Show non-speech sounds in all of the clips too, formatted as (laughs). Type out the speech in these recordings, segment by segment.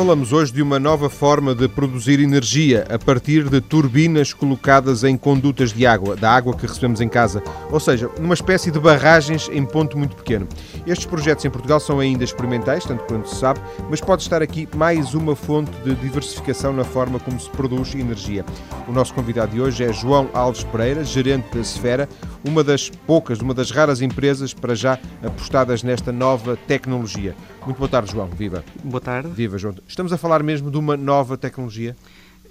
Falamos hoje de uma nova forma de produzir energia a partir de turbinas colocadas em condutas de água, da água que recebemos em casa, ou seja, numa espécie de barragens em ponto muito pequeno. Estes projetos em Portugal são ainda experimentais, tanto quanto se sabe, mas pode estar aqui mais uma fonte de diversificação na forma como se produz energia. O nosso convidado de hoje é João Alves Pereira, gerente da Esfera, uma das poucas, uma das raras empresas para já apostadas nesta nova tecnologia. Muito boa tarde, João. Viva. Boa tarde. Viva, João. Estamos a falar mesmo de uma nova tecnologia?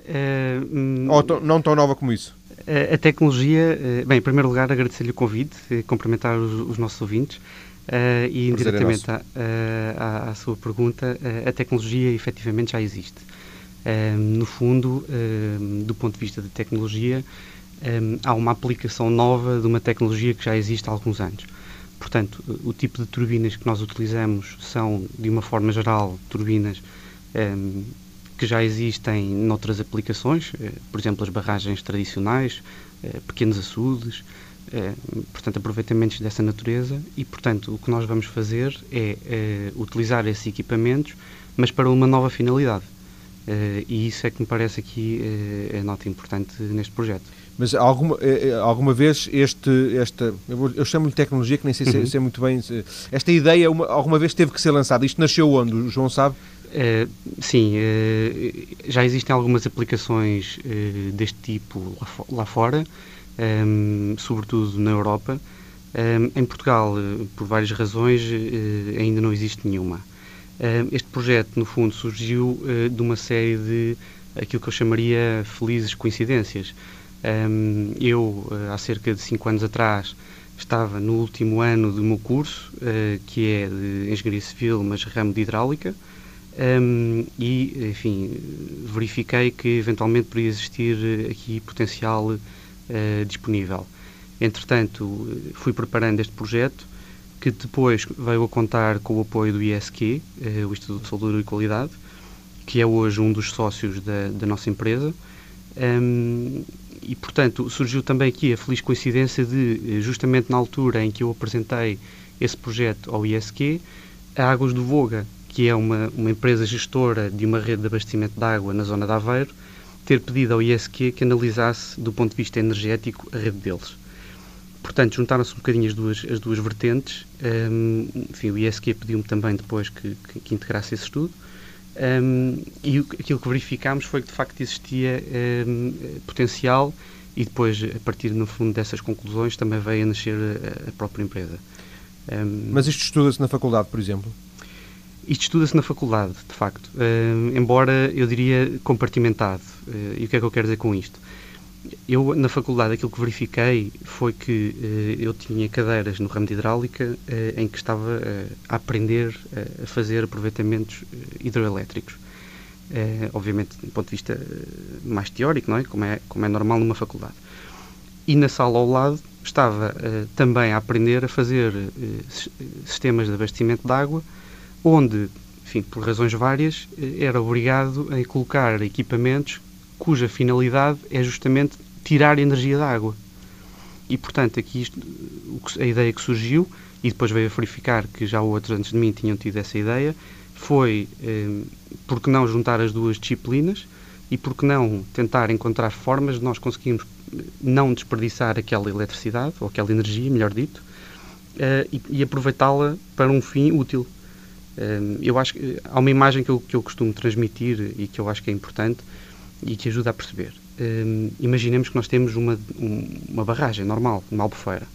Uh, Ou não tão nova como isso? A, a tecnologia, uh, bem, em primeiro lugar, agradecer-lhe o convite, uh, cumprimentar os, os, nossos ouvintes e indiretamente é à, à, sua pergunta, a tecnologia efetivamente já existe. no fundo, do ponto de vista de tecnologia, há uma aplicação nova de uma tecnologia que já existe há alguns anos. Portanto, o tipo de turbinas que nós utilizamos são, de uma forma geral, turbinas um, que já existem noutras aplicações, eh, por exemplo, as barragens tradicionais, eh, pequenos açudes, eh, portanto, aproveitamentos dessa natureza e, portanto, o que nós vamos fazer é utilizar esses equipamentos, mas para uma nova finalidade. E isso é que me parece aqui a nota importante neste projeto. Mas alguma, eh, eh, alguma vez este, esta, eu, eu chamo-lhe tecnologia, que nem sei uhum. se, é muito bem, esta ideia uma, alguma vez teve que ser lançada. Isto nasceu onde? O João sabe? Uh, sim, uh, já existem algumas aplicações uh, deste tipo lá, lá fora, um, ehm, sobretudo na Europa. Um, ehm, em Portugal, por várias razões, ainda não existe nenhuma. Este projeto, no fundo, surgiu de uma série de aquilo que eu chamaria felizes coincidências. Eu, eh, há cerca de 5 anos atrás, estava no último ano do meu curso, uh, que é de Engenharia Civil, mas ramo de Hidráulica, e, enfim, verifiquei que eventualmente poderia existir aqui potencial disponível. Entretanto, fui preparando este projeto, que depois veio a contar com o apoio do ISQ, uh, o Instituto de Saúde e Qualidade, que é hoje um dos sócios da, da nossa empresa. Um, e, portanto, surgiu também aqui a feliz coincidência de, eh, justamente na altura em que eu apresentei esse projeto ao ISQ, a Águas do Voga, que é uma, uma empresa gestora de uma rede de abastecimento de água na zona de Aveiro, ter pedido ao ISQ que analisasse, do ponto de vista energético, a rede deles. Portanto, juntaram-se um bocadinho as duas, as duas vertentes. Um, enfim, o ISQ pediu-me também depois que, que, que integrasse esse estudo. Um, e aquilo que verificámos foi que de facto existia um, potencial e depois, a partir no fundo dessas conclusões, também veio a nascer a, a própria empresa. Mas isto estuda-se na faculdade, por exemplo? Isto estuda-se na faculdade, de facto, embora eu diria compartimentado. Uh, e o que é que eu quero dizer com isto? Eu, na faculdade, aquilo que verifiquei foi que eh, eu tinha cadeiras no ramo de hidráulica eh, em que estava eh, a aprender a fazer aproveitamentos hidroelétricos. obviamente, do ponto de vista mais teórico, não é? Como, é? como é normal numa faculdade. E na sala ao lado estava também a aprender a fazer sistemas de abastecimento de água, onde, enfim, por razões várias, era obrigado a colocar equipamentos cuja finalidade é justamente tirar energia da água. E, portanto, aqui isto, a ideia que surgiu, e depois veio a verificar que já outros antes de mim tinham tido essa ideia, foi eh, por que não juntar as duas disciplinas e por que não tentar encontrar formas de nós conseguirmos eh, não desperdiçar aquela eletricidade, ou aquela energia, melhor dito, eh, e, e aproveitá-la para um fim útil. Eh, eu acho que há uma imagem que eu, que eu costumo transmitir e que eu acho que é importante, e que ajuda a perceber. Um, imaginemos que nós temos uma, um, uma barragem normal, uma albufeira,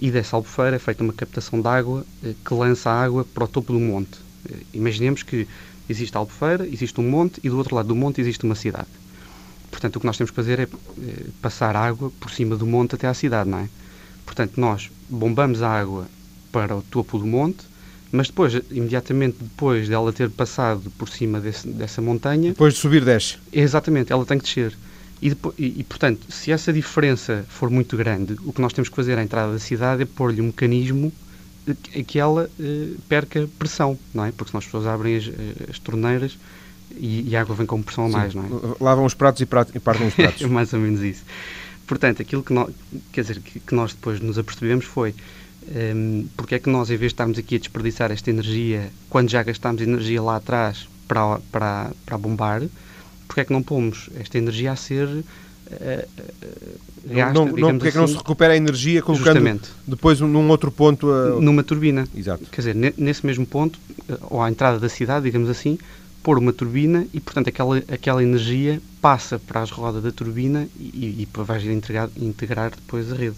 e dessa albufeira é feita uma captação de água uh, que lança a água para o topo do monte. Uh, imaginemos que existe a albufeira, existe um monte e do outro lado do monte existe uma cidade. Portanto, o que nós temos que fazer é uh, passar água por cima do monte até à cidade, não é? Portanto, nós bombamos a água para o topo do monte, mas depois, imediatamente depois dela ter passado por cima desse, dessa montanha... Depois de subir, desce. Exatamente, ela tem que descer. E, depois, e, e, portanto, se essa diferença for muito grande, o que nós temos que fazer à entrada da cidade é pôr-lhe um mecanismo a que ela eh, perca pressão, não é? Porque senão as pessoas abrem as, eh, as torneiras e, e, a água vem com pressão a mais, não é? Lavam os pratos e, prato, e partem os (laughs) pratos. é mais ou menos isso. Portanto, aquilo que nós, quer dizer, que, que nós depois nos apercebemos foi um, porque é que nós, em vez de estarmos aqui a desperdiçar esta energia, quando já gastámos energia lá atrás para, para, para bombar, porque é que não pomos esta energia a ser uh, gasta, não, não, porque assim, é que não se assim, recupera a energia colocando justamente, depois num outro ponto a... numa turbina. Exato. quer dizer, nesse mesmo ponto ou à entrada da cidade, digamos assim pôr uma turbina e portanto aquela, aquela energia passa para as rodas da turbina e, e, e integrar, integrar depois a rede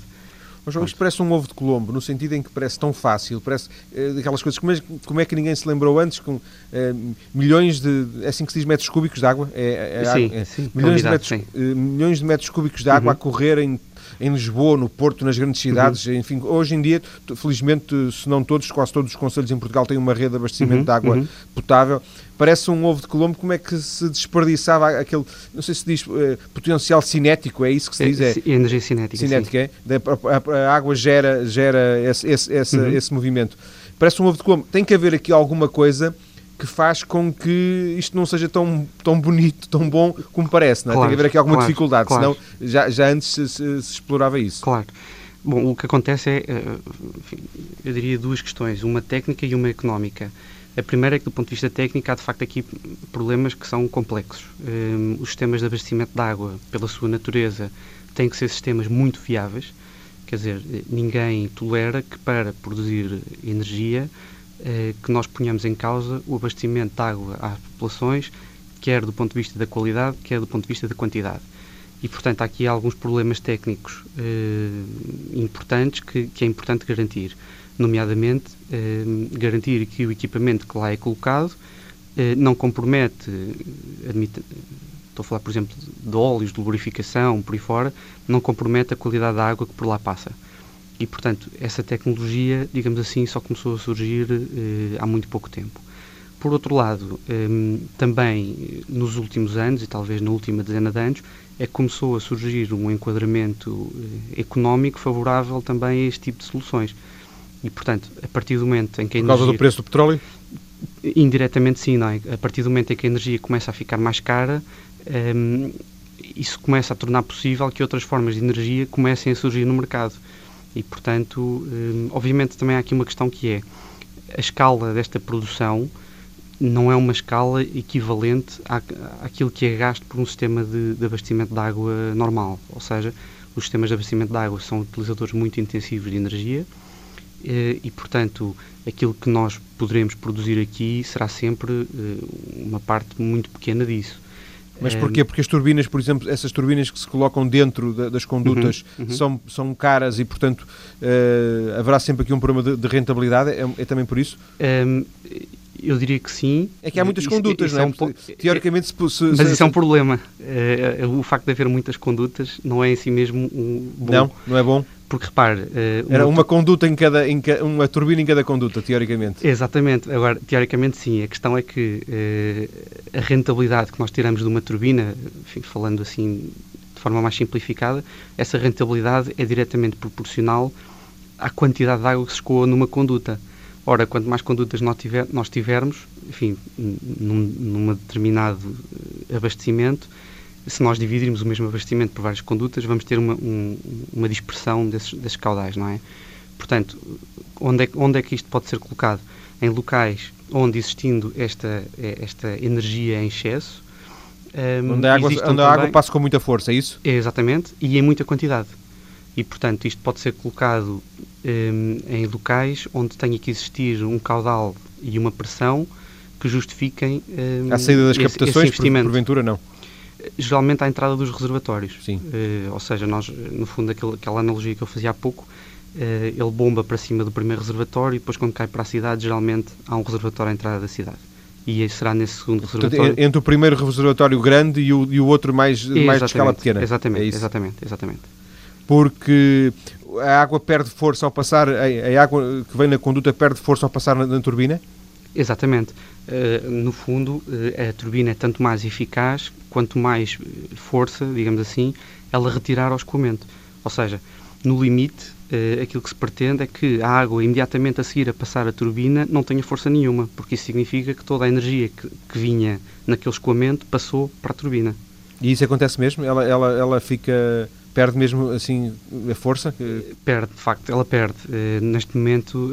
mas João, isto parece um ovo de Colombo, no sentido em que parece tão fácil, parece eh, daquelas coisas, como é, como é, que ninguém se lembrou antes, com eh, milhões de, é assim que se diz, metros cúbicos de água? É, é, sim, é, sim, milhões, de metros, eh, milhões de metros cúbicos de água uhum. a correrem em Lisboa, no Porto, nas grandes cidades, uhum. enfim, hoje em dia, felizmente, se não todos, quase todos os conselhos em Portugal têm uma rede de abastecimento uhum. de água uhum. potável. Parece um ovo de Colombo, como é que se desperdiçava aquele, não sei se diz, uh, potencial cinético, é isso que se diz? É, é energia cinética. Cinética, é? A, a, a, água gera, gera esse, esse, esse, uhum. esse movimento. Parece um ovo de Colombo. Tem que haver aqui alguma coisa que faz com que isto não seja tão, tão bonito, tão bom como parece, não é? Claro, Tem que haver aqui alguma claro, dificuldade, claro. senão já, já antes se, se, se, explorava isso. Claro. Bom, o que acontece é, eh, enfim, eu diria duas questões, uma técnica e uma económica. A primeira é que, do ponto de vista técnico, há de facto aqui problemas que são complexos. Um, os sistemas de abastecimento de água, pela sua natureza, têm que ser sistemas muito fiáveis, quer dizer, ninguém tolera que para produzir energia eh, que nós ponhamos em causa o abastecimento de água às populações, quer do ponto de vista da qualidade, quer do ponto de vista da quantidade. E, portanto, há aqui alguns problemas técnicos eh, importantes que, que, é importante garantir, nomeadamente eh, garantir que o equipamento que lá é colocado eh, não compromete, estou a falar, por exemplo, de óleos, de lubrificação, por aí fora, não compromete a qualidade da água que por lá passa. E, portanto, essa tecnologia, digamos assim, só começou a surgir eh, há muito pouco tempo. Por outro lado, eh, também nos últimos anos, e talvez na última dezena de anos, é que começou a surgir um enquadramento eh, económico favorável também a este tipo de soluções. E, portanto, a partir do momento em que a energia... Por causa do preço do petróleo? Indiretamente sim, não é? A partir do momento em que a energia começa a ficar mais cara, um, isso começa a tornar possível que outras formas de energia comecem a surgir no mercado. E, portanto, hum, obviamente também há aqui uma questão que é a escala desta produção não é uma escala equivalente à, àquilo que é gasto por um sistema de, de abastecimento de água normal. Ou seja, os sistemas de abastecimento de água são utilizadores muito intensivos de energia eh, e, portanto, aquilo que nós poderemos produzir aqui será sempre eh, uma parte muito pequena disso. Mas porquê? Porque as turbinas, por exemplo, essas turbinas que se colocam dentro das condutas uhum, uhum. São, são caras e, portanto, uh, haverá sempre aqui um problema de, de rentabilidade? É, é, também por isso? Um, eu diria que sim. É que há muitas isso, condutas, isso não é? é um Teoricamente, se, se, Mas se, isso é um problema. Uh, o facto de haver muitas condutas não é em si mesmo um bom. Não, não é bom? Porque repare. Uh, Era uma conduta em cada, em ca, uma turbina em cada conduta, teoricamente. Exatamente. Agora, teoricamente sim. A questão é que uh, a rentabilidade que nós tiramos de uma turbina, enfim, falando assim de forma mais simplificada, essa rentabilidade é diretamente proporcional à quantidade de água que se escoa numa conduta. Ora, quanto mais condutas nós, tiver, nós tivermos, enfim, num, num determinado eh, abastecimento, se nós dividirmos o mesmo abastecimento por várias condutas, vamos ter uma, um, uma dispersão desses, desses, caudais, não é? Portanto, onde é, onde é que isto pode ser colocado? Em locais onde existindo esta, esta energia em excesso. Um, onde a, água, onde também, a água passa com muita força, é isso? É, exatamente, e em muita quantidade. E, portanto, isto pode ser colocado um, em locais onde tenha que existir um caudal e uma pressão que justifiquem um, a saída das captações, esse, esse por, porventura não geralmente à entrada dos reservatórios. Sim. Uh, ou seja, nós, no fundo, aquele, aquela analogia que eu fazia há pouco, uh, ele bomba para cima do primeiro reservatório e depois, quando cai para a cidade, geralmente há um reservatório à entrada da cidade. E será nesse segundo reservatório. Portanto, entre o primeiro reservatório grande e o, e o outro mais, mais de escala pequena. Exatamente, é exatamente, exatamente. Porque a água perde força ao passar, a, a, água que vem na conduta perde força ao passar na, na turbina? Exatamente. Uh, no fundo, uh, a turbina é tanto mais eficaz quanto mais eh, força, digamos assim, ela retirar ao escoamento. Ou seja, no limite, aquilo que se pretende é que a água, imediatamente a seguir a passar a turbina, não tenha força nenhuma, porque isso significa que toda a energia que, que vinha naquele escoamento passou para a turbina. E isso acontece mesmo? Ela, ela, ela fica perde mesmo assim a força? Perde, de facto, ela perde. Neste momento,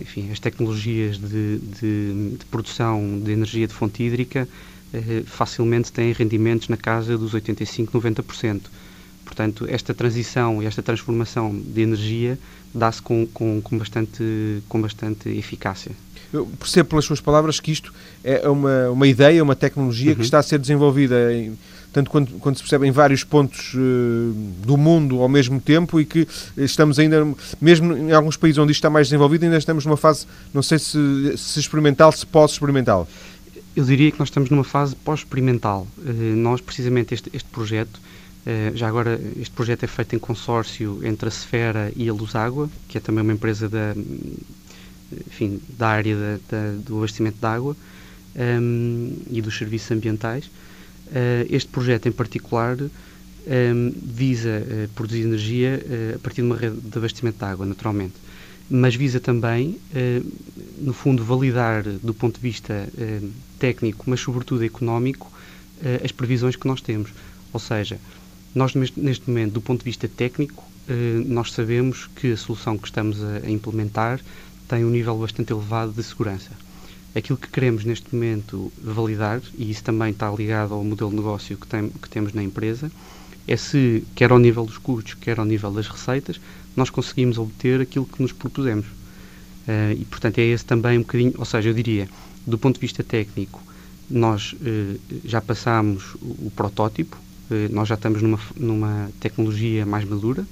enfim, as tecnologias de, de, de produção de energia de fonte hídrica facilmente têm rendimentos na casa dos 85, 90%. Portanto, esta transição e esta transformação de energia dá-se com, com, com, bastante, com bastante eficácia. Eu percebo pelas suas palavras que isto é uma, uma ideia, uma tecnologia uhum. que está a ser desenvolvida em, tanto quando, quando se percebe em vários pontos uh, do mundo ao mesmo tempo e que estamos ainda, mesmo em alguns países onde isto está mais desenvolvido, ainda estamos numa fase, não sei se, se experimental, se pós-experimental. Eu diria que nós estamos numa fase pós-experimental. Uh, nós, precisamente, este, este projeto eh, já agora, este projeto é feito em consórcio entre a Sfera e a Luságua, que é também uma empresa da, enfim, da área da, da, do abastecimento de água um, ehm, e dos serviços ambientais. Uh, este projeto em particular ehm, visa uh, produzir energia uh, a partir de uma rede de abastecimento de água, naturalmente, mas visa também, no fundo, validar do ponto de vista técnico, mas sobretudo económico, as previsões que nós temos. Ou seja, nós, neste momento, do ponto de vista técnico, eh, nós sabemos que a solução que estamos a implementar tem um nível bastante elevado de segurança. Aquilo que queremos neste momento validar, e isso também está ligado ao modelo de negócio que, tem, que temos na empresa, é se, quer ao nível dos custos, quer ao nível das receitas, nós conseguimos obter aquilo que nos propusemos. Uh, e, portanto, é esse também um bocadinho, ou seja, eu diria, do ponto de vista técnico, nós uh, já passámos o, o protótipo, eh, nós já estamos numa, numa tecnologia mais madura.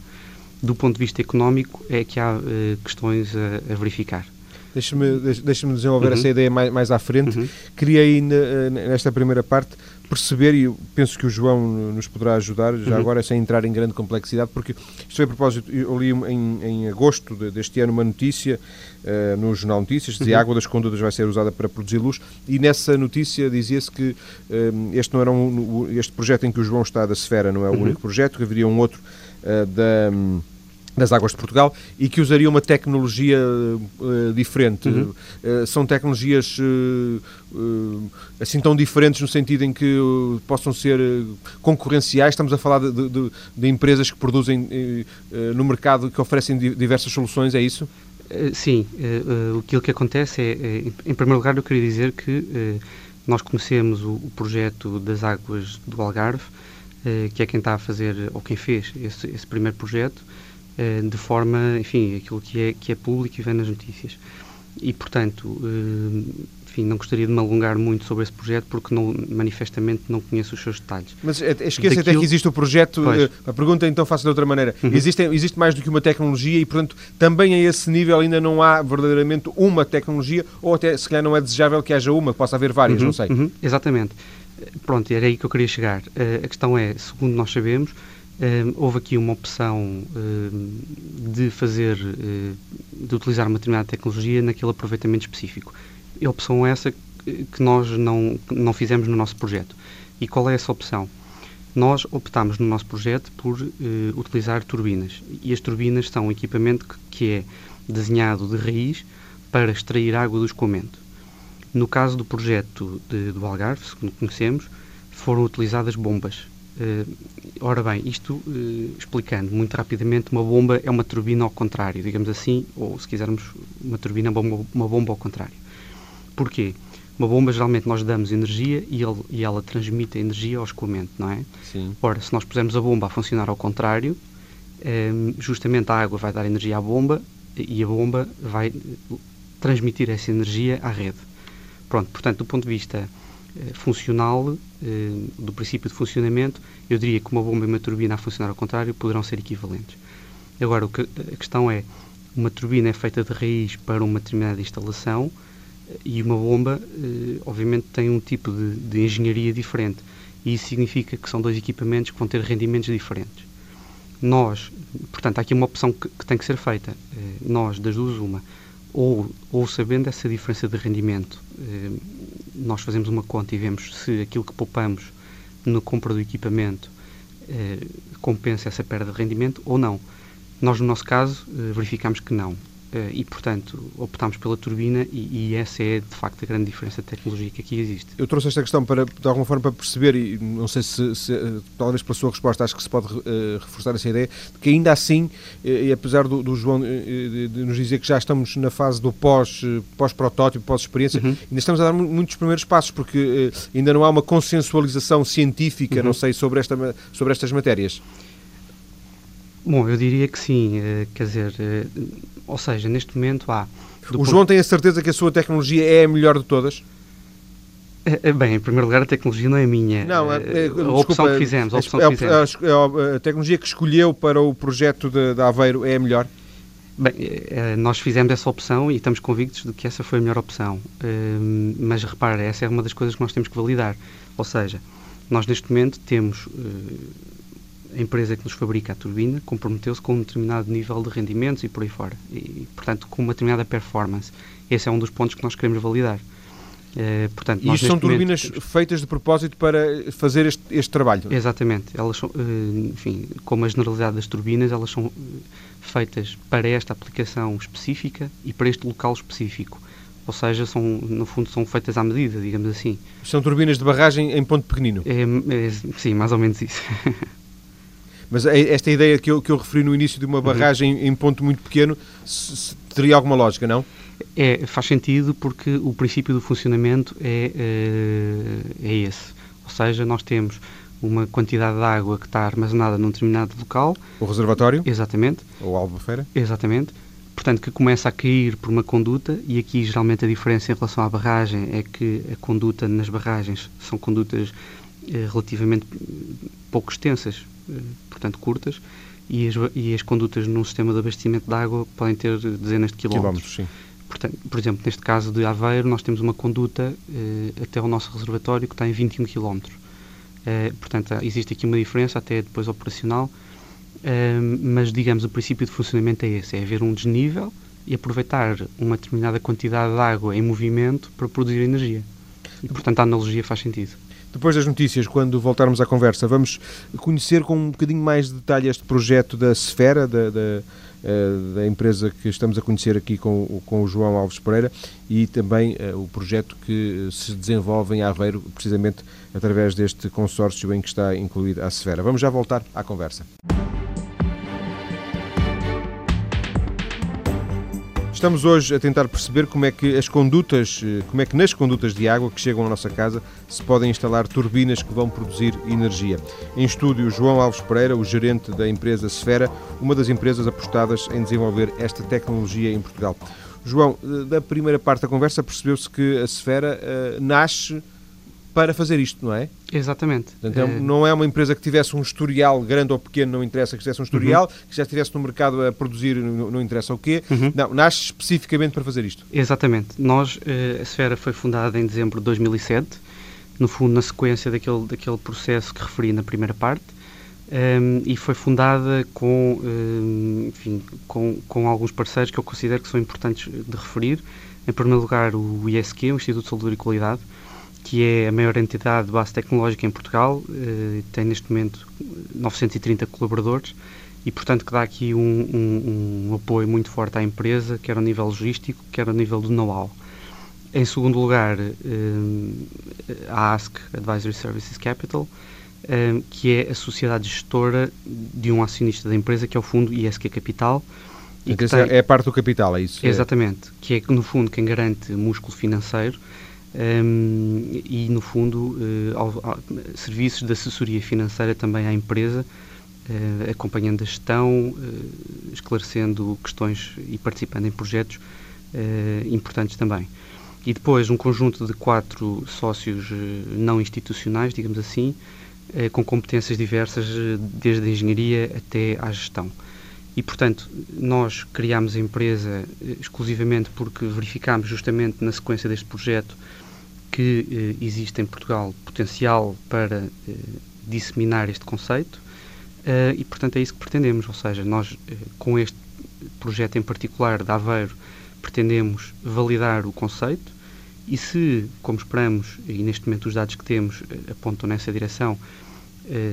Do ponto de vista económico, é que há uh, questões a, a verificar. Deixa-me deixa desenvolver uhum. essa ideia mais, mais à frente. Uhum. Queria eh, nesta primeira parte, perceber, e penso que o João nos poderá ajudar, já uhum. agora sem entrar em grande complexidade, porque isto foi a propósito, eu li em, em agosto deste ano uma notícia uh, no Jornal Notícias, dizia uhum. a água das condutas vai ser usada para produzir luz, e nessa notícia dizia-se que uh, este não era um, este projeto em que o João está da Esfera não é o uhum. único projeto, que haveria um outro uh, da... Um, das águas de Portugal e que usaria uma tecnologia uh, diferente. Uhum. Uh, são tecnologias uh, assim tão diferentes no sentido em que possam ser concorrenciais. Estamos a falar de, de, de empresas que produzem no mercado que oferecem diversas soluções, é isso? Sim, aquilo que acontece é, é, em primeiro lugar, eu queria dizer que nós conhecemos o, o projeto das águas do Algarve, que é quem está a fazer, ou quem fez esse, esse primeiro projeto, de forma, enfim, aquilo que é, que é público e vem nas notícias. E, portanto, eh, enfim, não gostaria de me alongar muito sobre esse projeto porque não, manifestamente não conheço os seus detalhes. Mas é, esqueça Daquilo... até que existe o projeto. Pois. Eh, a pergunta então faço de outra maneira. Uhum. Existe, existe mais do que uma tecnologia e, portanto, também a esse nível ainda não há verdadeiramente uma tecnologia ou até se calhar não é desejável que haja uma, que possa haver várias, uhum. não sei. Uhum. Exatamente. Pronto, era aí que eu queria chegar. a questão é, segundo nós sabemos, houve aqui uma opção de fazer, uh, de utilizar uma determinada tecnologia naquele aproveitamento específico. E a opção é essa que nós não, não fizemos no nosso projeto. E qual é essa opção? Nós optámos no nosso projeto por uh, utilizar turbinas. E as turbinas são um equipamento que, que é desenhado de raiz para extrair água do escoamento. No caso do projeto de, do Algarve, segundo conhecemos, foram utilizadas bombas ora bem, isto uh, explicando muito rapidamente, uma bomba é uma turbina ao contrário, digamos assim, ou se quisermos, uma turbina é uma, bomba ao contrário. Porquê? Uma bomba, geralmente, nós damos energia e, ele, e ela transmite a energia ao escoamento, não é? Sim. Ora, se nós pusermos a bomba a funcionar ao contrário, um, eh, justamente a água vai dar energia à bomba e a bomba vai transmitir essa energia à rede. Pronto, portanto, do ponto de vista eh, funcional, eh, do princípio de funcionamento, eu diria que uma bomba e uma turbina a funcionar ao contrário poderão ser equivalentes. Agora, a questão é, uma turbina é feita de raiz para uma determinada instalação eh, e uma bomba, obviamente, tem um tipo de, de engenharia diferente. E isso significa que são dois equipamentos que vão ter rendimentos diferentes. Nós, portanto, há aqui uma opção que, que tem que ser feita. Nós, das duas, uma, ou, ou sabendo essa diferença de rendimento, nós fazemos uma conta e vemos se aquilo que poupamos na compra do equipamento eh, compensa essa perda de rendimento ou não. Nós, no nosso caso, eh, verificamos que não. Uh, e, portanto, optámos pela turbina e, e, essa é, de facto, a grande diferença de tecnologia que aqui existe. Eu trouxe esta questão para, de alguma forma, para perceber, e não sei se, se talvez pela sua resposta, acho que se pode uh, reforçar essa ideia, de que ainda assim, e apesar do, do João de, de nos dizer que já estamos na fase do pós, pós-protótipo, pós-experiência, uhum. ainda estamos a dar muitos primeiros passos, porque ainda não há uma consensualização científica, uhum. não sei, sobre, esta, sobre estas matérias. Bom, eu diria que sim, eh, quer dizer, eh, ou seja, neste momento há. O ponto... João tem a certeza que a sua tecnologia é a melhor de todas? É, bem, em primeiro lugar, a tecnologia não é minha. Não, é, é, a desculpa, opção que fizemos. A, opção é, que fizemos. A, a, tecnologia que escolheu para o projeto de, de Aveiro é a melhor? Bem, nós fizemos essa opção e estamos convictos de que essa foi a melhor opção. Mas repare, essa é uma das coisas que nós temos que validar. Ou seja, nós neste momento temos a empresa que nos fabrica a turbina comprometeu-se com um determinado nível de rendimentos e por aí fora. E, portanto, com uma determinada performance. Esse é um dos pontos que nós queremos validar. Uh, portanto, e isto são turbinas feitas de propósito para fazer este, este trabalho? Exatamente. Elas são, uh, enfim, como a generalidade das turbinas, elas são feitas para esta aplicação específica e para este local específico. Ou seja, são, no fundo são feitas à medida, digamos assim. São turbinas de barragem em ponto pequenino? É, é, sim, mais ou menos isso. (laughs) Mas é esta ideia que eu, que eu referi no início de uma uhum. barragem uhum. em ponto muito pequeno se, se teria alguma lógica, não? É, faz sentido porque o princípio do funcionamento é, é, é esse. Ou seja, nós temos uma quantidade de água que está armazenada num determinado local. O reservatório? Exatamente. Ou a albufeira? Exatamente. Portanto, que começa a cair por uma conduta, e aqui geralmente a diferença em relação à barragem é que a conduta nas barragens são condutas eh, relativamente pouco extensas, eh, portanto curtas, e as, e as condutas num sistema de abastecimento de água podem ter dezenas de quilómetros. quilómetros. Portanto, por exemplo, neste caso de Aveiro, nós temos uma conduta eh, até o nosso reservatório que está em 21 quilómetros. Eh, portanto, existe aqui uma diferença até depois operacional, eh, mas digamos, o princípio de funcionamento é esse, é haver um desnível e aproveitar uma determinada quantidade de água em movimento para produzir energia. E, portanto, a analogia faz sentido. Depois das notícias, quando voltarmos à conversa, vamos conhecer com um bocadinho mais de detalhe este projeto da Sfera, da, da, eh, da empresa que estamos a conhecer aqui com, com o João Alves Pereira e também uh, o projeto que se desenvolve em Aveiro, precisamente através deste consórcio em que está incluída a Sfera. Vamos já voltar à conversa. Estamos hoje a tentar perceber como é que as condutas, eh, como é que nas condutas de água que chegam à nossa casa se podem instalar turbinas que vão produzir energia. Em estúdio, João Alves Pereira, o gerente da empresa Sfera, uma das empresas apostadas em desenvolver esta tecnologia em Portugal. João, eh, da primeira parte da conversa percebeu-se que a Sfera uh, nasce para fazer isto, não é? Exatamente. Portanto, é... não é uma empresa que tivesse um historial, grande ou pequeno, não interessa que tivesse um historial, uhum. que já estivesse no mercado a produzir, não, não interessa o quê. Uhum. Não, nasce especificamente para fazer isto. Exatamente. Nós, eh, a Esfera foi fundada em dezembro de 2007, no fundo na sequência daquele, daquele processo que referi na primeira parte, um, ehm, e foi fundada com, um, ehm, enfim, com, com alguns parceiros que eu considero que são importantes de referir. Em primeiro lugar, o ISQ, o Instituto de Saúde e Qualidade, que é a maior entidade de base tecnológica em Portugal, eh, tem neste momento 930 colaboradores e, portanto, que dá aqui um, um, um, apoio muito forte à empresa, quer ao nível logístico, quer ao nível do know-how. Em segundo lugar, eh, a ASC, Advisory Services Capital, eh, que é a sociedade gestora de um acionista da empresa, que é o fundo ISQ Capital. E que tem, é a parte do capital, é isso? Exatamente, que é, no fundo, quem garante músculo financeiro um, e, no fundo, uh, ao, ao, serviços de assessoria financeira também à empresa, uh, acompanhando a gestão, uh, esclarecendo questões e participando em projetos importantes também. E depois um conjunto de quatro sócios não institucionais, digamos assim, com competências diversas, desde a engenharia até à gestão. E, portanto, nós criámos a empresa exclusivamente porque verificámos justamente na sequência deste projeto que eh, existe em Portugal potencial para eh, disseminar este conceito eh, e, portanto, é isso que pretendemos. Ou seja, nós, eh, com este projeto em particular da Aveiro, pretendemos validar o conceito e se, como esperamos, e neste momento os dados que temos eh, apontam nessa direção,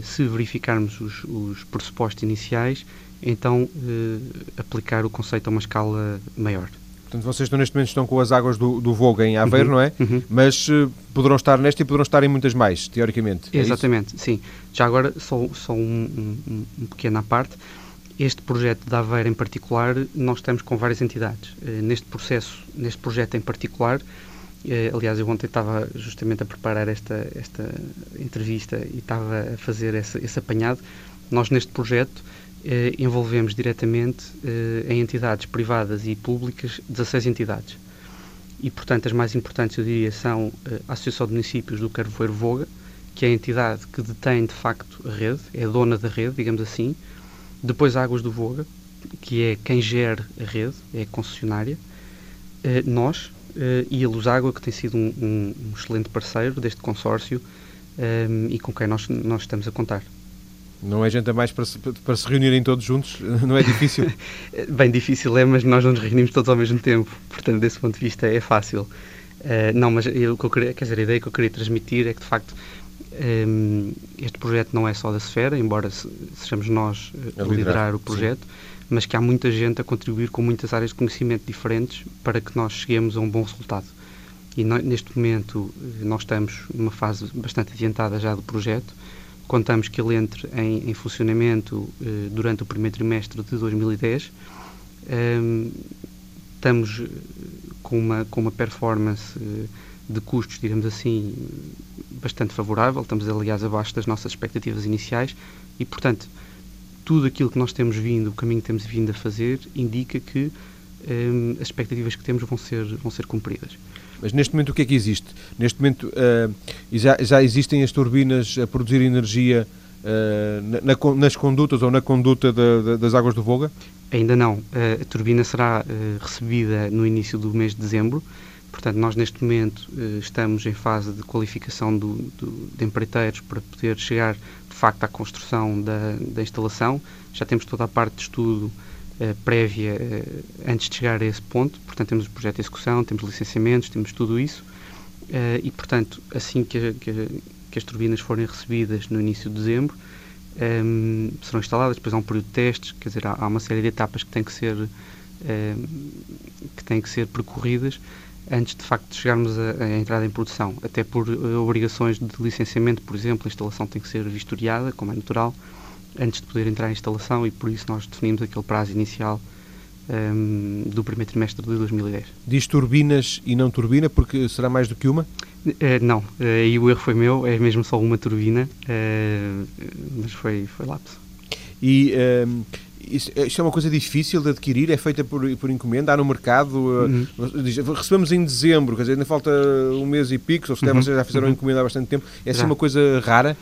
se verificarmos os, os pressupostos iniciais, então aplicar o conceito a uma escala maior. Portanto, vocês estão, neste momento estão com as águas do, do Voga em Aveiro, uhum, não é? Uhum. Mas uh, poderão estar nesta e poderão estar em muitas mais, teoricamente. É Exatamente, sim. Já agora, só, só um, um, um pequeno à parte. Este projeto da Aveiro em particular, nós estamos com várias entidades. Uh, neste processo, neste projeto em particular, aliás, eu ontem estava justamente a preparar esta, esta entrevista e estava a fazer esse, esse apanhado. Nós, neste projeto, eh, envolvemos diretamente eh, em entidades privadas e públicas 16 entidades. E, portanto, as mais importantes, eu diria, são eh, a Associação de Municípios do Carvoeiro Voga, que é a entidade que detém, de facto, a rede, é dona da rede, digamos assim. Depois, Águas do Voga, que é quem gera a rede, é a concessionária. Eh, nós eh, e a Luságua, que tem sido um, um, um excelente parceiro deste consórcio eh, e com quem nós, nós estamos a contar. Não é gente a mais para se, para se reunirem todos juntos? (laughs) Não é difícil? (laughs) Bem, difícil é, mas nós não nos reunimos todos ao mesmo tempo. Portanto, desse ponto de vista, é fácil. Uh, não, mas eu, o que eu queria, quer dizer, a ideia que eu queria transmitir é que, de facto, um, este projeto não é só da Sfera, embora sejamos nós a, a liderar, liderar, o projeto, sim. Mas que há muita gente a contribuir com muitas áreas de conhecimento diferentes para que nós cheguemos a um bom resultado. E no, neste momento, nós estamos numa fase bastante adiantada já do projeto, contamos que ele entre em, em funcionamento eh, durante o primeiro trimestre de 2010. Um, ehm, estamos eh, com uma, com uma performance eh, de custos, digamos assim, bastante favorável. Estamos, aliás, abaixo das nossas expectativas iniciais e, portanto, tudo aquilo que nós temos vindo, o caminho que temos vindo a fazer, indica que um, as expectativas que temos vão ser, vão ser cumpridas. Mas neste momento o que é que existe? Neste momento uh, já, já existem as turbinas a produzir energia uh, na, na, nas condutas ou na conduta das águas do Voga? Ainda não. Uh, a turbina será recebida no início do mês de dezembro. Portanto, nós neste momento estamos em fase de qualificação do, do, de empreiteiros para poder chegar de facto à construção da, da instalação. Já temos toda a parte de estudo eh, prévia uh, antes de chegar a esse ponto. Portanto, temos o projeto de execução, temos licenciamentos, temos tudo isso. Uh, e, portanto, assim que, que, que, as turbinas forem recebidas no início de dezembro, um, serão instaladas, depois há um período de testes, quer dizer, há, há uma série de etapas que têm que ser, que têm que ser percorridas antes de facto de chegarmos à entrada em produção. Até por obrigações de licenciamento, por exemplo, a instalação tem que ser vistoriada, como é natural, antes de poder entrar em instalação e por isso nós definimos aquele prazo inicial um, do primeiro trimestre de 2010. Diz turbinas e não turbina porque será mais do que uma? Uh, não, uh, aí o erro foi meu, é mesmo só uma turbina, uh, mas foi, foi lapso. E um, isto, isto, é uma coisa difícil de adquirir? É feita por, por encomenda? Há no mercado? Uhum. recebemos em dezembro, quer dizer, ainda falta um mês e pico, ou se uhum. vocês já fizeram uhum. encomenda há bastante tempo. É assim uma coisa rara?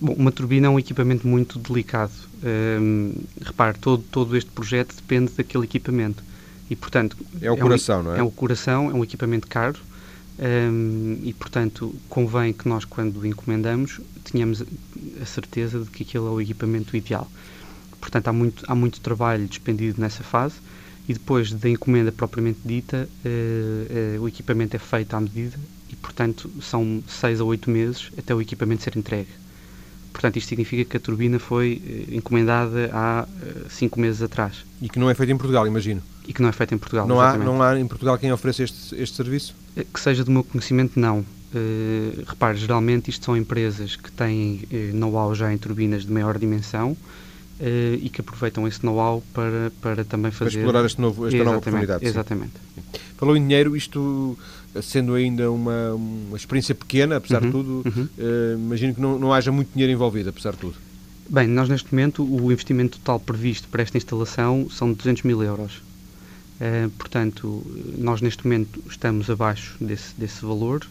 Bom, uma turbina é um equipamento muito delicado. Um, repare, todo, todo este projeto depende daquele equipamento. E, portanto... É o coração, é um, não é? É o coração, é um equipamento caro. Um, e, portanto, convém que nós, quando encomendamos, tenhamos a certeza de que aquele é o equipamento ideal. Portanto, há muito, há muito trabalho despendido nessa fase e depois da encomenda propriamente dita, uh, uh, o equipamento é feito à medida e, portanto, são seis a oito meses até o equipamento ser entregue. Portanto, isto significa que a turbina foi eh, encomendada há eh, cinco meses atrás. E que não é feita em Portugal, imagino. E que não é feita em Portugal, não há Não há em Portugal quem ofereça este, este serviço? Eh, que seja do meu conhecimento, não. Uh, repare, geralmente isto são empresas que têm know-how já em turbinas de maior dimensão uh, e que aproveitam esse know-how para, para também fazer... Para explorar este novo, esta nova oportunidade. Exatamente. Sim. Falou em dinheiro, isto sendo ainda uma, uma experiência pequena, apesar uhum, de tudo, uhum. uh, imagino que não, não haja muito dinheiro envolvido, apesar de tudo. Bem, nós neste momento, o investimento total previsto para esta instalação são de 200 mil euros. Uh, portanto, nós neste momento estamos abaixo desse, desse valor,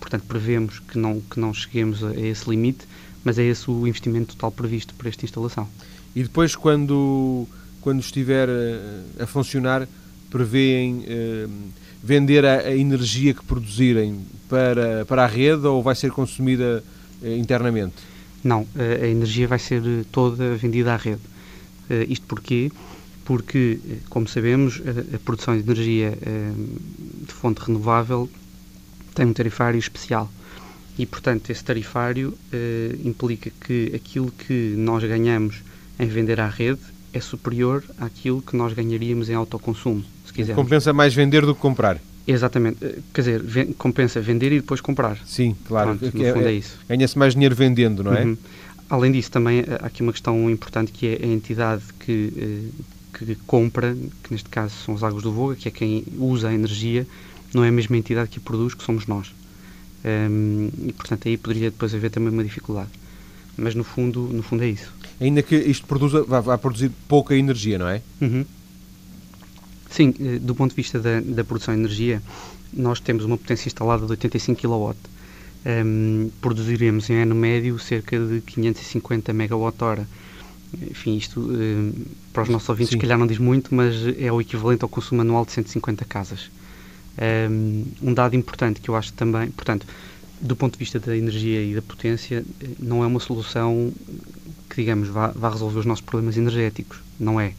portanto, prevemos que não, que não cheguemos a, a, esse limite, mas é esse o investimento total previsto para esta instalação. E depois, quando, quando estiver a, a funcionar, prevêem eh, vender a, a, energia que produzirem para, para a rede ou vai ser consumida eh, internamente? Não, a, a energia vai ser toda vendida à rede. Uh, isto porquê? Porque, como sabemos, a, a produção de energia uh, de fonte renovável tem um tarifário especial. E, portanto, esse tarifário uh, implica que aquilo que nós ganhamos em vender à rede é superior àquilo que nós ganharíamos em autoconsumo, se quisermos. Compensa mais vender do que comprar. Exatamente. Eh, quer dizer, ven compensa vender e depois comprar. Sim, claro. Pronto, no é, fundo é, é isso. Ganha-se mais dinheiro vendendo, não é? Uhum. Além disso, também há aqui uma questão importante que é a entidade que, que compra, que neste caso são os Águas do Voga, que é quem usa a energia, não é a mesma entidade que a produz, que somos nós. Um, e, portanto, aí poderia depois haver também uma dificuldade. Mas, no fundo, no fundo é isso. Ainda que isto produza, vá, vá produzir pouca energia, não é? Uhum. Sim, eh, do ponto de vista da, da, produção de energia, nós temos uma potência instalada de 85 kW. Um, produziremos em ano médio cerca de 550 MWh. Enfim, isto um, para os nossos ouvintes, Sim. se calhar não diz muito, mas é o equivalente ao consumo anual de 150 casas. Um dado importante que eu acho também, portanto, do ponto de vista da energia e da potência, eh, não é uma solução que, digamos, vá, vá resolver os nossos problemas energéticos. Não é.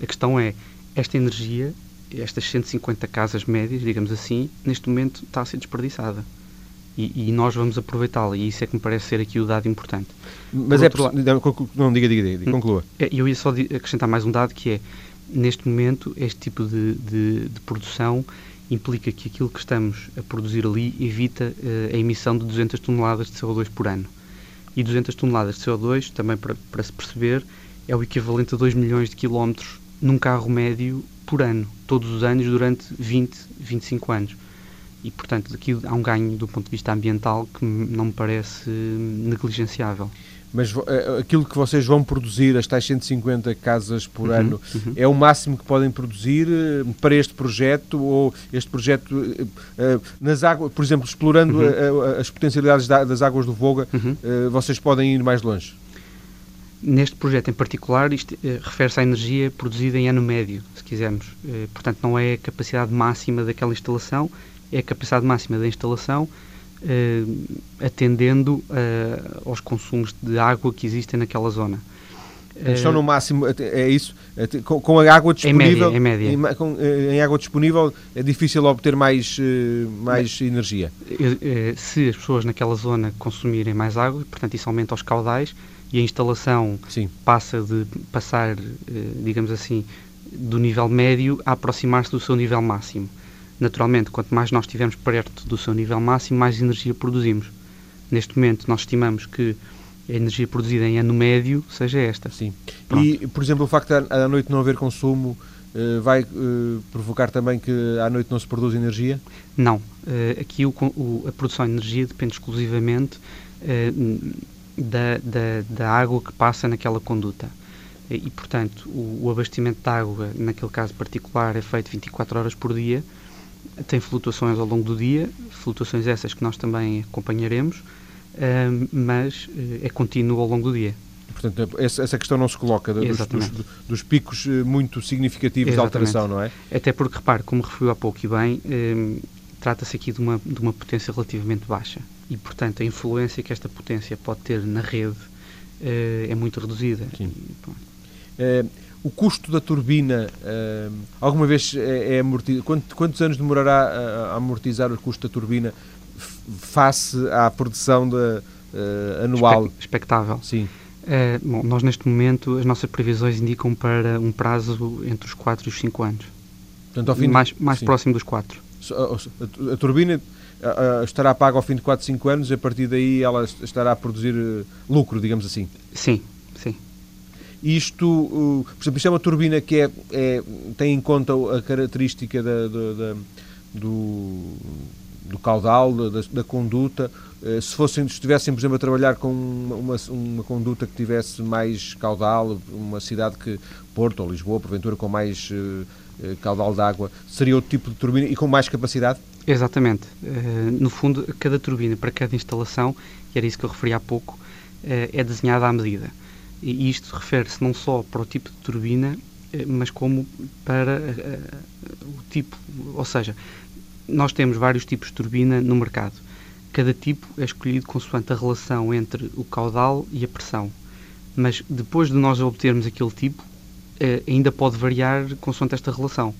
A questão é, esta energia, estas 150 casas médias, digamos assim, neste momento está a ser desperdiçada. E, e nós vamos aproveitá-la, e isso é que me parece ser aqui o dado importante. Mas Por é lado, não, diga, diga, diga, conclua. É, eu ia só acrescentar mais um dado que é, neste momento, este tipo de, de, de produção implica que aquilo que estamos a produzir ali evita uh, a emissão de 200 toneladas de CO2 por ano. E 200 toneladas de CO2, também para, para se perceber, é o equivalente a 2 milhões de quilómetros num carro médio por ano, todos os anos, durante 20, 25 anos. E, portanto, aqui há um ganho do ponto de vista ambiental que não me parece negligenciável. Mas uh, aquilo que vocês vão produzir, as tais 150 casas por uhum, ano, uhum. é o máximo que podem produzir uh, para este projeto? Ou este projeto, uh, nas águas, por exemplo, explorando uhum. as potencialidades da, das águas do Voga, uhum. vocês podem ir mais longe? Neste projeto em particular, isto refere-se à energia produzida em ano médio, se quisermos. portanto, não é a capacidade máxima daquela instalação, é a capacidade máxima da instalação uh, atendendo uh, aos consumos de água que existem naquela zona. Estão no máximo, é isso? Com, com a água disponível, em média, em, média. Em, com, em, água disponível é difícil obter mais, mais energia. Se as pessoas naquela zona consumirem mais água, portanto isso aumenta os caudais e a instalação Sim. passa de passar, digamos assim, do nível médio a aproximar-se do seu nível máximo. Naturalmente, quanto mais nós estivermos perto do seu nível máximo, mais energia produzimos. Neste momento, nós estimamos que a energia produzida em ano médio seja esta. Sim. Pronto. E, por exemplo, o facto de à noite não haver consumo uh, vai uh, provocar também que à noite não se produz energia? Não. Uh, aqui o, o, a produção de energia depende exclusivamente da, da, da, água que passa naquela conduta. E, portanto, o, o abastecimento de água, naquele caso particular, é feito 24 horas por dia tem flutuações ao longo do dia, flutuações essas que nós também acompanharemos, mas eh, é contínuo ao longo do dia. Portanto, essa questão não se coloca dos, dos, dos picos eh, muito significativos Exatamente. de alteração, não é? Até porque, repare, como referiu há pouco e bem, trata-se aqui de uma, de uma potência relativamente baixa e, portanto, a influência que esta potência pode ter na rede eh, é muito reduzida. Sim. E, o custo da turbina, uh, alguma vez é, é amortizado? Quantos, quantos, anos demorará a, amortizar o custo da turbina face à produção uh, anual? Expectável. Sim. Uh, bom, nós neste momento, as nossas previsões indicam para um prazo entre os 4 e os 5 anos. Portanto, ao fim mais de, mais próximo dos 4. A, a, a turbina estará paga ao fim de 4, 5 anos e a partir daí ela estará a produzir lucro, digamos assim? Sim, sim. Isto, por exemplo, isto é uma turbina que é, é tem em conta a característica da, da, da, do, do caudal, da, conduta. Uh, se, fossem, se estivessem, por exemplo, a trabalhar com uma, uma conduta que tivesse mais caudal, uma cidade que, Porto ou Lisboa, porventura, com mais uh, caudal de água, seria outro tipo de turbina e com mais capacidade? Exatamente. No fundo, cada turbina para cada instalação, e era isso que eu referi há pouco, é desenhada à medida. E isto refere-se não só para o tipo de turbina, eh, mas como para uh, o tipo, ou seja, nós temos vários tipos de turbina no mercado. Cada tipo é escolhido consoante a relação entre o caudal e a pressão. Mas depois de nós obtermos aquele tipo, ainda pode variar consoante esta relação.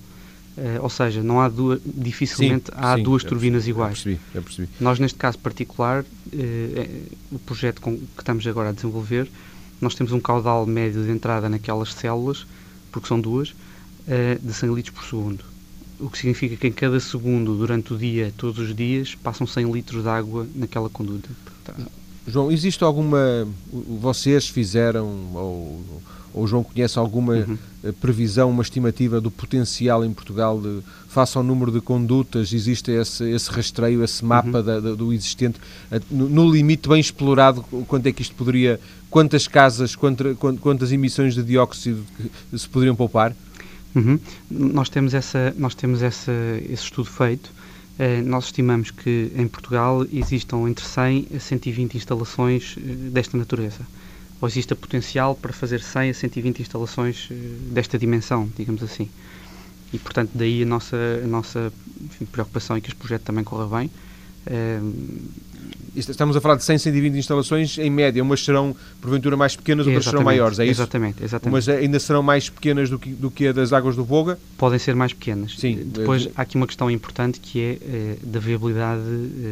Uh, ou seja, não há duas, dificilmente sim, há sim, duas turbinas percebi, iguais. Eu percebi, eu percebi. Nós, neste caso particular, uh, o projeto com, que estamos agora a desenvolver, nós temos um caudal médio de entrada naquelas células, porque são duas, uh, de 100 litros por segundo. O que significa que em cada segundo, durante o dia, todos os dias, passam 100 litros de água naquela conduta. João, existe alguma. Vocês fizeram, ou o João conhece alguma Uhum. eh, previsão, uma estimativa do potencial em Portugal, de, face ao número de condutas, existe esse, esse rastreio, esse Uhum. mapa da- da- do existente, eh, no, no limite bem explorado, quanto é que isto poderia. Quantas casas, quanta- quant- quantas emissões de dióxido se poderiam poupar? Uhum. Nós temos, essa, nós temos essa, esse estudo feito. Eh, nós estimamos que em Portugal existam entre 100 a 120 instalações desta natureza. Ou existe a potencial para fazer 100 a 120 instalações eh, desta dimensão, digamos assim. E, portanto, daí a nossa, a nossa enfim, preocupação em que este projeto também corra bem. Eh, Estamos a falar de 100, 120 instalações, em média, umas serão porventura mais pequenas, outras serão exatamente, maiores, é isso? Exatamente, exatamente. Mas ainda serão mais pequenas do que, do que a das águas do Voga? podem ser mais pequenas. Sim. Eh, Depois há aqui uma questão importante que é eh, da viabilidade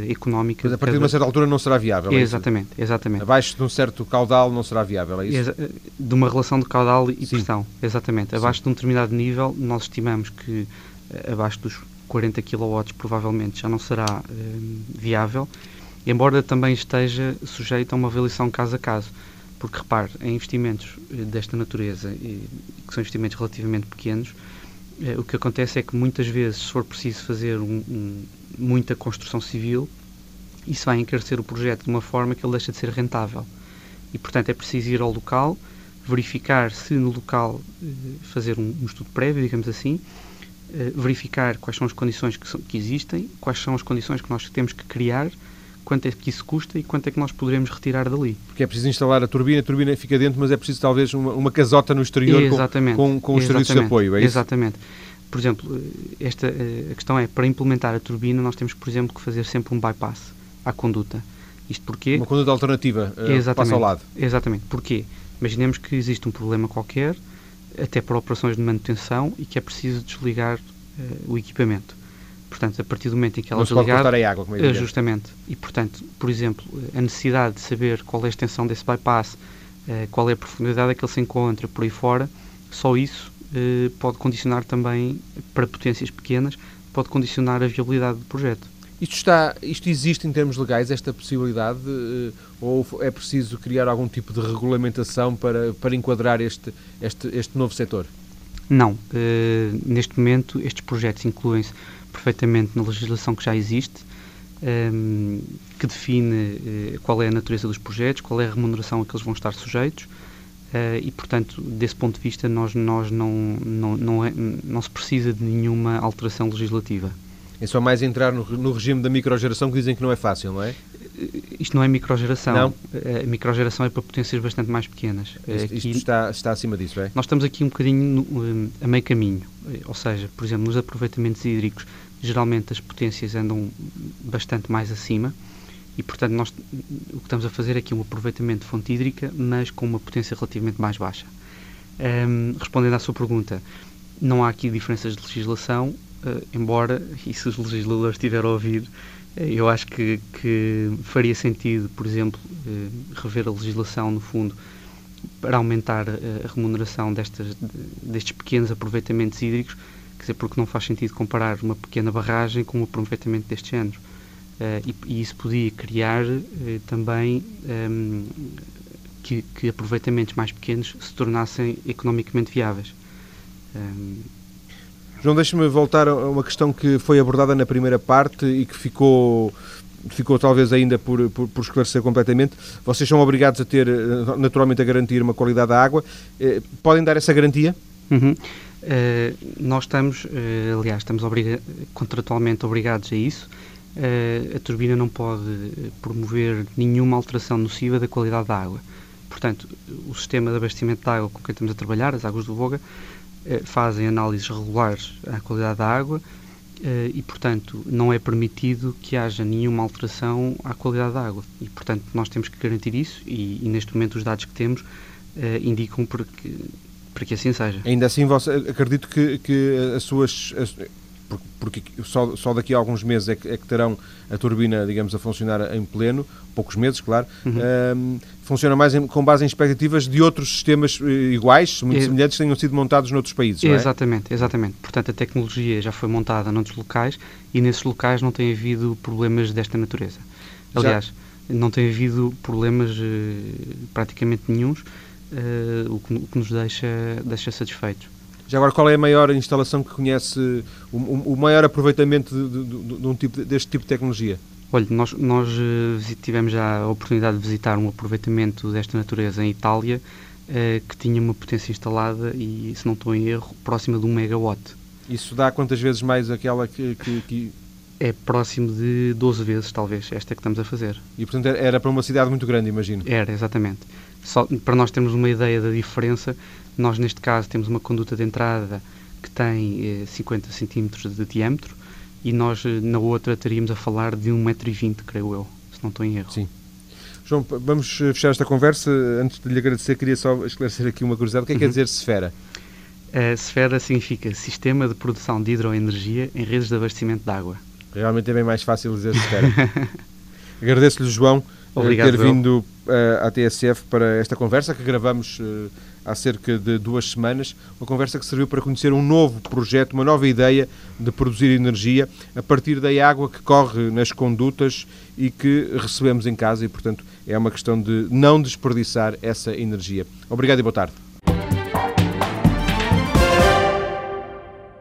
eh, económica. Mas a partir de cada- uma certa altura não será viável. é isso? Exatamente, exatamente. Abaixo de um certo caudal não será viável, é isso? Exa- de uma relação de caudal e Sim. pressão, exatamente. Abaixo de um determinado nível, nós estimamos que eh, abaixo dos 40 kW provavelmente já não será eh, viável, embora também esteja sujeito a uma avaliação caso a caso. Porque, repare, em investimentos eh, desta natureza, e, que são investimentos relativamente pequenos, eh, o que acontece é que muitas vezes, se for preciso fazer um- um- muita construção civil, isso vai encarecer o projeto de uma forma que ele deixa de ser rentável. E, portanto, é preciso ir ao local, verificar se no local eh, fazer um, um estudo prévio, digamos assim, verificar quais são as condições que, são- que existem, quais são as condições que nós temos que criar, quanto é que isso custa e quanto é que nós poderemos retirar dali. Porque é preciso instalar a turbina, a turbina fica dentro, mas é preciso talvez uma, uma casota no exterior com- Exatamente. com, com, os serviços de apoio, é isso? Exatamente. Por exemplo, eh, esta, eh, a questão é, para implementar a turbina, nós temos, por exemplo, que fazer sempre um bypass à conduta. Isto porquê? Uma conduta alternativa eh, Exatamente. passa ao lado. Exatamente. Porquê? Imaginemos que existe um problema qualquer, até para operações de manutenção, e que é preciso desligar eh, o equipamento. Portanto, a partir do momento em que ela Não se pode a água, como é eh, evidente. justamente. E, portanto, por exemplo, a necessidade de saber qual é a extensão desse bypass, eh, qual é a profundidade a que ele se encontra, por aí fora, só isso eh, pode condicionar também, para potências pequenas, pode condicionar a viabilidade do projeto. Isto, está, isto existe em termos legais, esta possibilidade, ou é preciso criar algum tipo de regulamentação para, para enquadrar este, este, este novo setor? Não. eh, neste momento, estes projetos incluem-se perfeitamente na legislação que já existe, ehm, que define eh, qual é a natureza dos projetos, qual é a remuneração a que eles vão estar sujeitos, eh, e, portanto, desse ponto de vista, nós, nós não, não, não, é- não se precisa de nenhuma alteração legislativa. É só mais entrar no, no regime da microgeração que dizem que não é fácil, não é? Isto não é microgeração. Não? Eh, A microgeração é para potências bastante mais pequenas. Eh, Isto, isto aqui- está, está acima disso, é? Nós estamos aqui um bocadinho no- eh, a meio caminho, ou seja, por exemplo, nos aproveitamentos hídricos, geralmente as potências andam bastante mais acima e, portanto, nós o que estamos a fazer aqui é um aproveitamento de fonte hídrica, mas com uma potência relativamente mais baixa. Ehm, respondendo à sua pergunta, não há aqui diferenças de legislação, eh, embora, e se os legisladores estiverem a ouvir, eu acho que, que faria sentido, por exemplo, eh, rever a legislação, no fundo, para aumentar eh, a remuneração destas, de- destes pequenos aproveitamentos hídricos, quer dizer, porque não faz sentido comparar uma pequena barragem com um aproveitamento deste género. Eh, e, e isso podia criar também ehm, que, que aproveitamentos mais pequenos se tornassem economicamente viáveis. Ehm, João, deixa-me voltar a uma questão que foi abordada na primeira parte e que ficou, ficou talvez ainda por, por, por esclarecer completamente. Vocês são obrigados a ter, eh, naturalmente, a garantir uma qualidade da água. Eh, Podem dar essa garantia? Uhum. Eh, nós estamos, eh, aliás, estamos obriga contratualmente obrigados a isso. Eh, a turbina não pode promover nenhuma alteração nociva da qualidade da água. Portanto, o sistema de abastecimento de água com que estamos a trabalhar, as águas do Voga, fazem análises regulares à qualidade da água eh, e, portanto, não é permitido que haja nenhuma alteração à qualidade da água. E, portanto, nós temos que garantir isso e, e neste momento os dados que temos eh, indicam porque para que assim seja. Ainda assim, você, acredito que, que as suas. As, porque só, só daqui a alguns meses é que, é que, terão a turbina, digamos, a funcionar em pleno, poucos meses, claro, uhum. um, funciona mais em, com base em expectativas de outros sistemas eh, iguais, muito é, semelhantes, que tenham sido montados noutros países, é? Exatamente, exatamente. Portanto, a tecnologia já foi montada noutros locais e nesses locais não tem havido problemas desta natureza. Aliás, já? não tem havido problemas uh, praticamente nenhums, uh, o, que, o, que, nos deixa, deixa satisfeitos. Já agora, qual é a maior instalação que conhece, o, o maior aproveitamento de, de, de um tipo, deste tipo de tecnologia? Olha, nós, nós eh, tivemos já a oportunidade de visitar um aproveitamento desta natureza em Itália eh, que tinha uma potência instalada e, se não estou em erro, próxima de 1 megawatt. Isso dá quantas vezes mais aquela que, que, que... É próximo de 12 vezes, talvez, esta que estamos a fazer. E, portanto, era para uma cidade muito grande, imagino. Era, exatamente. Só, para nós termos uma ideia da diferença, nós, neste caso, temos uma conduta de entrada que tem eh, 50 centímetros de diâmetro e nós eh, na outra teríamos a falar de 1,20m, creio eu, se não estou em erro. Sim. João, vamos eh, fechar esta conversa. Antes de lhe agradecer, queria só esclarecer aqui uma curiosidade. O que é que uhum. quer dizer esfera? A esfera significa Sistema de Produção de Hidroenergia em Redes de Abastecimento de Água. Realmente é bem mais fácil dizer esfera. (laughs) Agradeço-lhe, João, Obrigado, ter vindo uh, à TSF para esta conversa que gravamos uh, há cerca de duas semanas. Uma conversa que serviu para conhecer um novo projeto, uma nova ideia de produzir energia a partir da água que corre nas condutas e que recebemos em casa e, portanto, é uma questão de não desperdiçar essa energia. Obrigado e boa tarde.